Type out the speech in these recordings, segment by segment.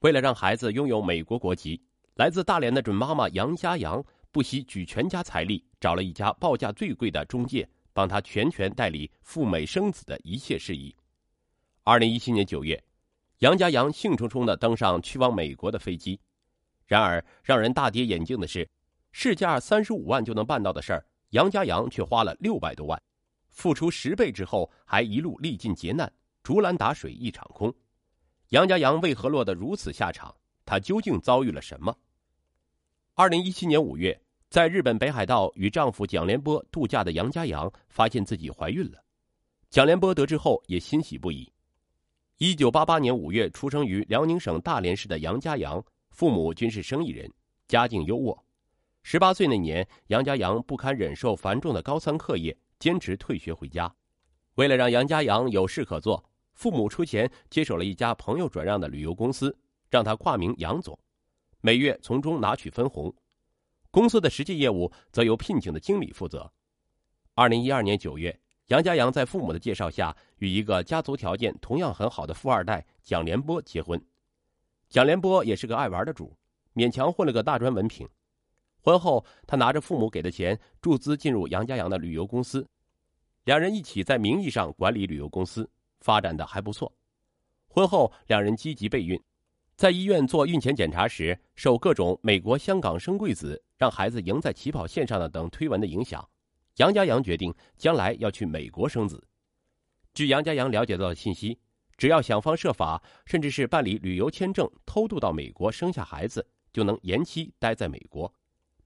为了让孩子拥有美国国籍，来自大连的准妈妈杨家阳不惜举全家财力，找了一家报价最贵的中介，帮他全权代理赴美生子的一切事宜。二零一七年九月，杨家阳兴冲冲的登上去往美国的飞机。然而，让人大跌眼镜的是，市价三十五万就能办到的事儿，杨家阳却花了六百多万，付出十倍之后，还一路历尽劫难，竹篮打水一场空。杨家杨为何落得如此下场？他究竟遭遇了什么？二零一七年五月，在日本北海道与丈夫蒋连波度假的杨家杨发现自己怀孕了。蒋连波得知后也欣喜不已。一九八八年五月出生于辽宁省大连市的杨家杨，父母均是生意人，家境优渥。十八岁那年，杨家杨不堪忍受繁重的高三课业，坚持退学回家。为了让杨家杨有事可做。父母出钱接手了一家朋友转让的旅游公司，让他挂名杨总，每月从中拿取分红。公司的实际业务则由聘请的经理负责。二零一二年九月，杨家阳在父母的介绍下，与一个家族条件同样很好的富二代蒋连波结婚。蒋连波也是个爱玩的主，勉强混了个大专文凭。婚后，他拿着父母给的钱注资进入杨家阳的旅游公司，两人一起在名义上管理旅游公司。发展的还不错，婚后两人积极备孕，在医院做孕前检查时，受各种美国、香港生贵子让孩子赢在起跑线上的等推文的影响，杨家阳决定将来要去美国生子。据杨家阳了解到的信息，只要想方设法，甚至是办理旅游签证，偷渡到美国生下孩子，就能延期待在美国。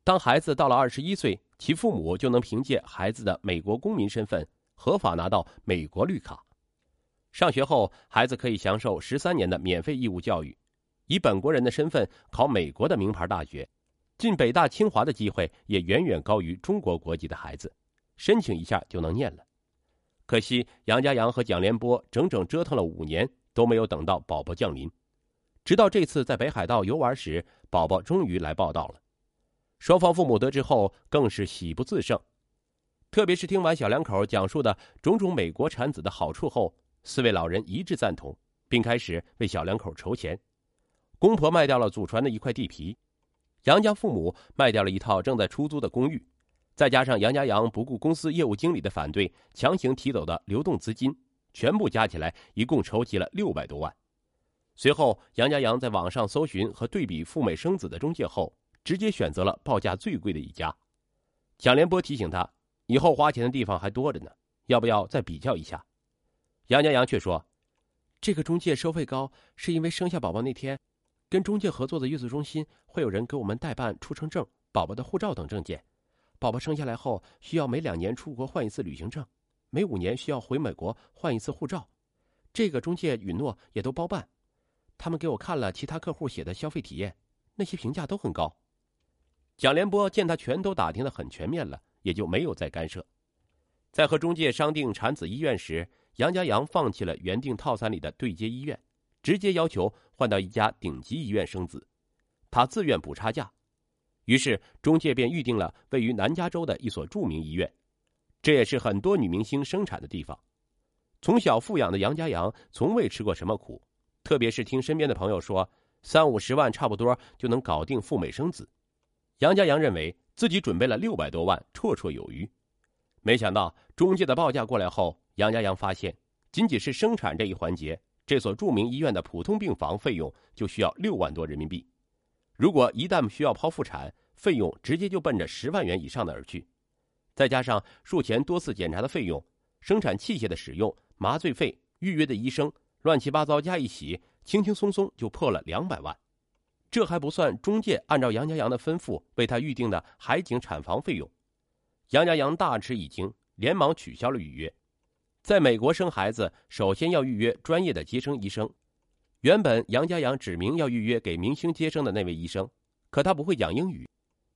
当孩子到了二十一岁，其父母就能凭借孩子的美国公民身份，合法拿到美国绿卡。上学后，孩子可以享受十三年的免费义务教育，以本国人的身份考美国的名牌大学，进北大清华的机会也远远高于中国国籍的孩子，申请一下就能念了。可惜杨家阳和蒋连波整整折腾了五年，都没有等到宝宝降临。直到这次在北海道游玩时，宝宝终于来报道了。双方父母得知后，更是喜不自胜，特别是听完小两口讲述的种种美国产子的好处后。四位老人一致赞同，并开始为小两口筹钱。公婆卖掉了祖传的一块地皮，杨家父母卖掉了一套正在出租的公寓，再加上杨家阳不顾公司业务经理的反对，强行提走的流动资金，全部加起来一共筹集了六百多万。随后，杨家阳在网上搜寻和对比赴美生子的中介后，直接选择了报价最贵的一家。蒋连波提醒他，以后花钱的地方还多着呢，要不要再比较一下？杨家阳却说：“这个中介收费高，是因为生下宝宝那天，跟中介合作的月子中心会有人给我们代办出生证、宝宝的护照等证件。宝宝生下来后，需要每两年出国换一次旅行证，每五年需要回美国换一次护照。这个中介允诺也都包办。他们给我看了其他客户写的消费体验，那些评价都很高。”蒋连波见他全都打听的很全面了，也就没有再干涉。在和中介商定产子医院时。杨家阳放弃了原定套餐里的对接医院，直接要求换到一家顶级医院生子，他自愿补差价。于是中介便预定了位于南加州的一所著名医院，这也是很多女明星生产的地方。从小富养的杨家阳从未吃过什么苦，特别是听身边的朋友说三五十万差不多就能搞定赴美生子，杨家阳认为自己准备了六百多万绰绰有余。没想到中介的报价过来后。杨家阳发现，仅仅是生产这一环节，这所著名医院的普通病房费用就需要六万多人民币。如果一旦需要剖腹产，费用直接就奔着十万元以上的而去。再加上术前多次检查的费用、生产器械的使用、麻醉费、预约的医生，乱七八糟加一起，轻轻松松就破了两百万。这还不算中介按照杨家阳的吩咐为他预定的海景产房费用。杨家阳大吃一惊，连忙取消了预约。在美国生孩子，首先要预约专业的接生医生。原本杨家阳指明要预约给明星接生的那位医生，可他不会讲英语，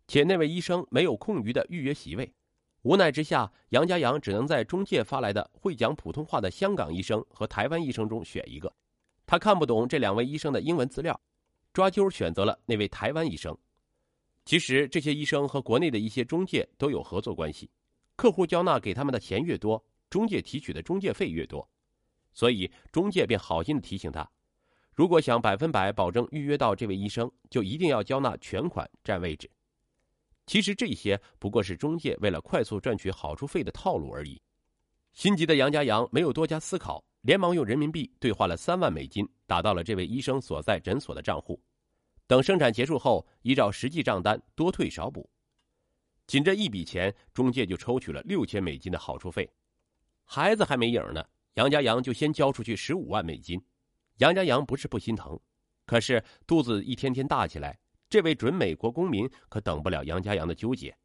且那位医生没有空余的预约席位。无奈之下，杨家阳只能在中介发来的会讲普通话的香港医生和台湾医生中选一个。他看不懂这两位医生的英文资料，抓阄选择了那位台湾医生。其实这些医生和国内的一些中介都有合作关系，客户交纳给他们的钱越多。中介提取的中介费越多，所以中介便好心的提醒他：如果想百分百保证预约到这位医生，就一定要交纳全款占位置。其实这些不过是中介为了快速赚取好处费的套路而已。心急的杨家阳没有多加思考，连忙用人民币兑换了三万美金，打到了这位医生所在诊所的账户。等生产结束后，依照实际账单多退少补。仅这一笔钱，中介就抽取了六千美金的好处费。孩子还没影呢，杨家阳就先交出去十五万美金。杨家阳不是不心疼，可是肚子一天天大起来。这位准美国公民可等不了杨家阳的纠结。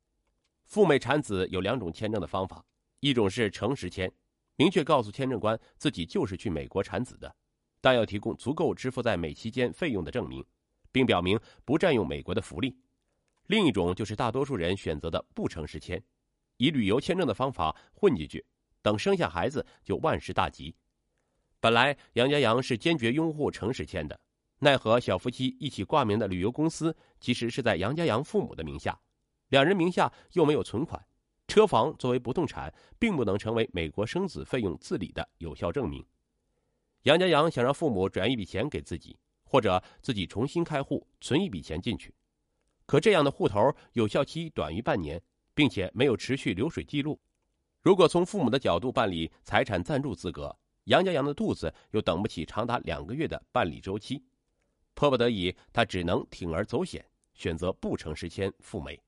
赴美产子有两种签证的方法，一种是诚实签，明确告诉签证官自己就是去美国产子的，但要提供足够支付在美期间费用的证明，并表明不占用美国的福利；另一种就是大多数人选择的不诚实签，以旅游签证的方法混进去，等生下孩子就万事大吉。本来杨家杨是坚决拥护诚实签的。奈何小夫妻一起挂名的旅游公司，其实是在杨家杨父母的名下，两人名下又没有存款，车房作为不动产，并不能成为美国生子费用自理的有效证明。杨家杨想让父母转一笔钱给自己，或者自己重新开户存一笔钱进去，可这样的户头有效期短于半年，并且没有持续流水记录。如果从父母的角度办理财产暂住资格，杨家阳的肚子又等不起长达两个月的办理周期。迫不得已，他只能铤而走险，选择不诚实签赴美。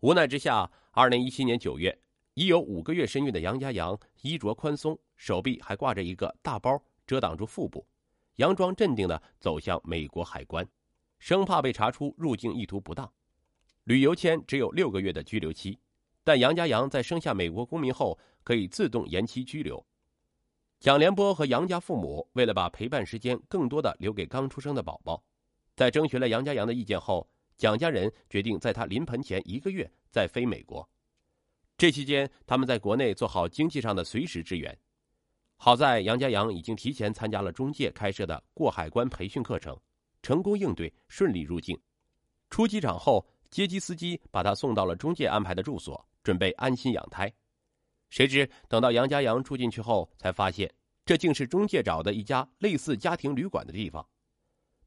无奈之下，二零一七年九月，已有五个月身孕的杨家阳衣着宽松，手臂还挂着一个大包遮挡住腹部，佯装镇定的走向美国海关，生怕被查出入境意图不当。旅游签只有六个月的居留期，但杨家阳在生下美国公民后可以自动延期居留。蒋连波和杨家父母为了把陪伴时间更多的留给刚出生的宝宝，在征询了杨家阳的意见后，蒋家人决定在他临盆前一个月再飞美国。这期间，他们在国内做好经济上的随时支援。好在杨家阳已经提前参加了中介开设的过海关培训课程，成功应对，顺利入境。出机场后，接机司机把他送到了中介安排的住所，准备安心养胎。谁知等到杨家阳住进去后，才发现这竟是中介找的一家类似家庭旅馆的地方。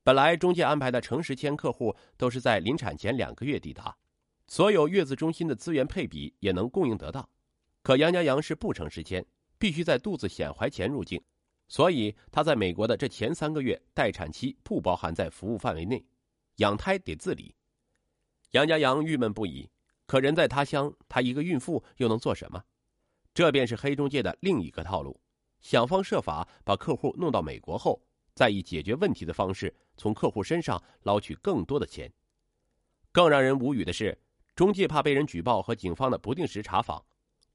本来中介安排的诚实签客户都是在临产前两个月抵达，所有月子中心的资源配比也能供应得当。可杨家阳是不诚实签，必须在肚子显怀前入境，所以他在美国的这前三个月待产期不包含在服务范围内，养胎得自理。杨家阳郁闷不已，可人在他乡，她一个孕妇又能做什么？这便是黑中介的另一个套路，想方设法把客户弄到美国后，再以解决问题的方式从客户身上捞取更多的钱。更让人无语的是，中介怕被人举报和警方的不定时查访，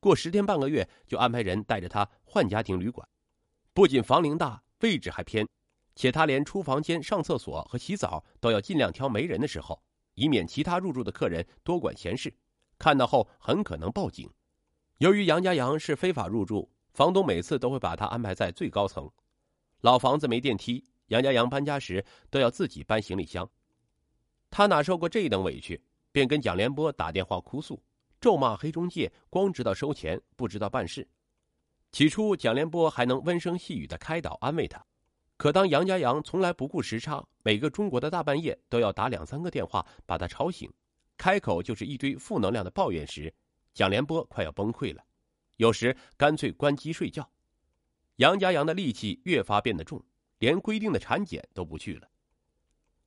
过十天半个月就安排人带着他换家庭旅馆，不仅房龄大，位置还偏，且他连出房间、上厕所和洗澡都要尽量挑没人的时候，以免其他入住的客人多管闲事，看到后很可能报警。由于杨家阳是非法入住，房东每次都会把他安排在最高层。老房子没电梯，杨家阳搬家时都要自己搬行李箱。他哪受过这一等委屈，便跟蒋连波打电话哭诉，咒骂黑中介光知道收钱，不知道办事。起初，蒋连波还能温声细语的开导安慰他，可当杨家阳从来不顾时差，每个中国的大半夜都要打两三个电话把他吵醒，开口就是一堆负能量的抱怨时，蒋连波快要崩溃了，有时干脆关机睡觉。杨家阳的戾气越发变得重，连规定的产检都不去了。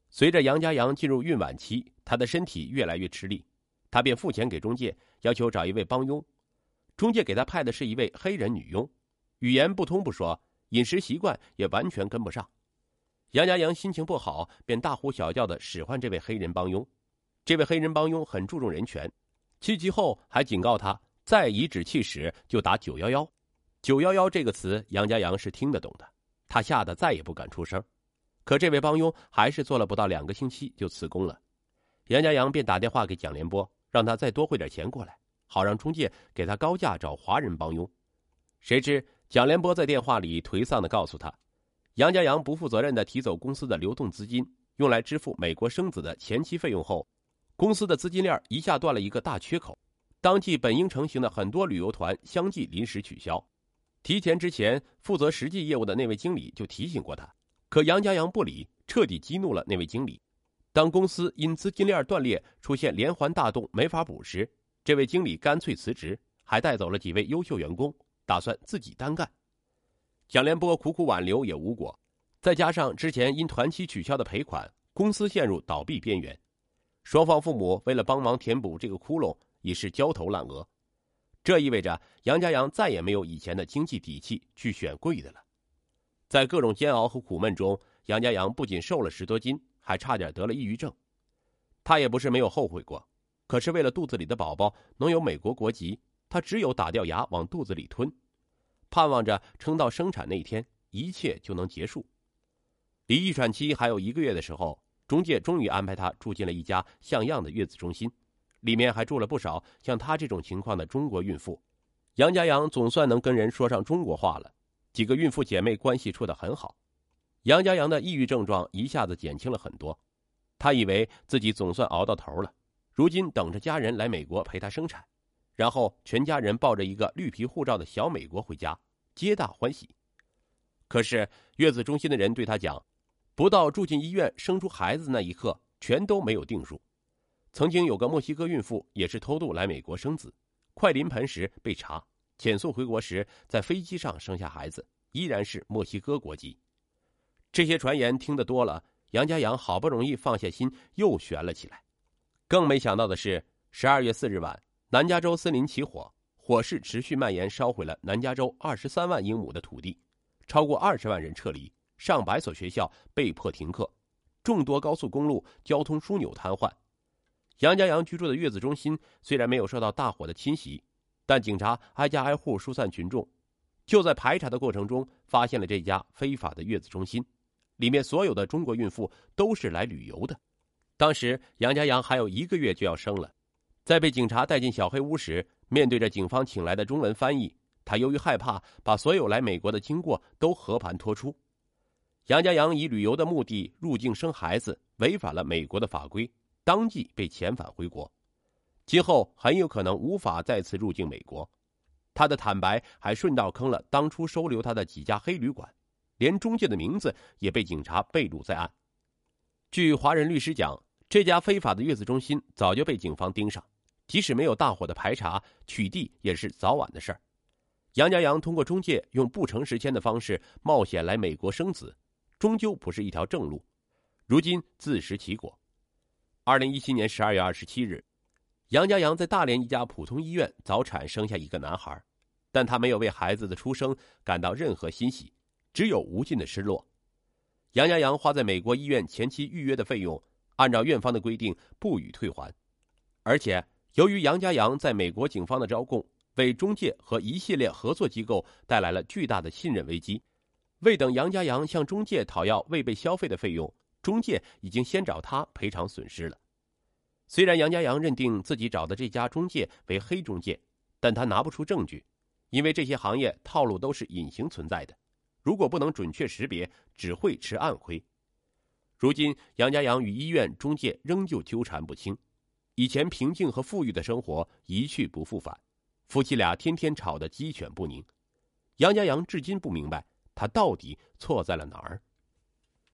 随着杨家阳进入孕晚期，他的身体越来越吃力，他便付钱给中介，要求找一位帮佣。中介给他派的是一位黑人女佣，语言不通不说，饮食习惯也完全跟不上。杨家阳心情不好，便大呼小叫的使唤这位黑人帮佣。这位黑人帮佣很注重人权。气急后还警告他，再颐指气使就打九幺幺。九幺幺这个词，杨家阳是听得懂的，他吓得再也不敢出声。可这位帮佣还是做了不到两个星期就辞工了。杨家阳便打电话给蒋连波，让他再多汇点钱过来，好让中介给他高价找华人帮佣。谁知蒋连波在电话里颓丧的告诉他，杨家阳不负责任的提走公司的流动资金，用来支付美国生子的前期费用后。公司的资金链一下断了一个大缺口，当即本应成行的很多旅游团相继临时取消。提前之前负责实际业务的那位经理就提醒过他，可杨家阳不理，彻底激怒了那位经理。当公司因资金链断裂出现连环大洞没法补时，这位经理干脆辞职，还带走了几位优秀员工，打算自己单干。蒋连波苦苦挽留也无果，再加上之前因团期取消的赔款，公司陷入倒闭边缘。双方父母为了帮忙填补这个窟窿，已是焦头烂额。这意味着杨家阳再也没有以前的经济底气去选贵的了。在各种煎熬和苦闷中，杨家阳不仅瘦了十多斤，还差点得了抑郁症。他也不是没有后悔过，可是为了肚子里的宝宝能有美国国籍，他只有打掉牙往肚子里吞，盼望着撑到生产那天，一切就能结束。离预产期还有一个月的时候，中介终于安排他住进了一家像样的月子中心，里面还住了不少像他这种情况的中国孕妇。杨家阳总算能跟人说上中国话了。几个孕妇姐妹关系处得很好，杨家阳的抑郁症状一下子减轻了很多。他以为自己总算熬到头了，如今等着家人来美国陪他生产，然后全家人抱着一个绿皮护照的小美国回家，皆大欢喜。可是月子中心的人对他讲，不到住进医院生出孩子那一刻，全都没有定数。曾经有个墨西哥孕妇也是偷渡来美国生子，快临盆时被查。遣送回国时，在飞机上生下孩子，依然是墨西哥国籍。这些传言听得多了，杨家阳好不容易放下心，又悬了起来。更没想到的是，十二月四日晚，南加州森林起火，火势持续蔓延，烧毁了南加州二十三万英亩的土地，超过二十万人撤离，上百所学校被迫停课，众多高速公路交通枢纽瘫痪。杨家阳居住的月子中心虽然没有受到大火的侵袭。但警察挨家挨户疏散群众，就在排查的过程中，发现了这家非法的月子中心，里面所有的中国孕妇都是来旅游的。当时杨家阳还有一个月就要生了，在被警察带进小黑屋时，面对着警方请来的中文翻译，他由于害怕，把所有来美国的经过都和盘托出。杨家阳以旅游的目的入境生孩子，违反了美国的法规，当即被遣返回国。今后很有可能无法再次入境美国，他的坦白还顺道坑了当初收留他的几家黑旅馆，连中介的名字也被警察被录在案。据华人律师讲，这家非法的月子中心早就被警方盯上，即使没有大火的排查，取缔也是早晚的事儿。杨家阳通过中介用不诚实签的方式冒险来美国生子，终究不是一条正路，如今自食其果。二零一七年十二月二十七日。杨家阳在大连一家普通医院早产生下一个男孩，但他没有为孩子的出生感到任何欣喜，只有无尽的失落。杨家阳花在美国医院前期预约的费用，按照院方的规定不予退还，而且由于杨家阳在美国警方的招供，为中介和一系列合作机构带来了巨大的信任危机。未等杨家阳向中介讨要未被消费的费用，中介已经先找他赔偿损失了。虽然杨家阳认定自己找的这家中介为黑中介，但他拿不出证据，因为这些行业套路都是隐形存在的，如果不能准确识别，只会吃暗亏。如今，杨家阳与医院中介仍旧纠缠不清，以前平静和富裕的生活一去不复返，夫妻俩天天吵得鸡犬不宁。杨家阳至今不明白，他到底错在了哪儿。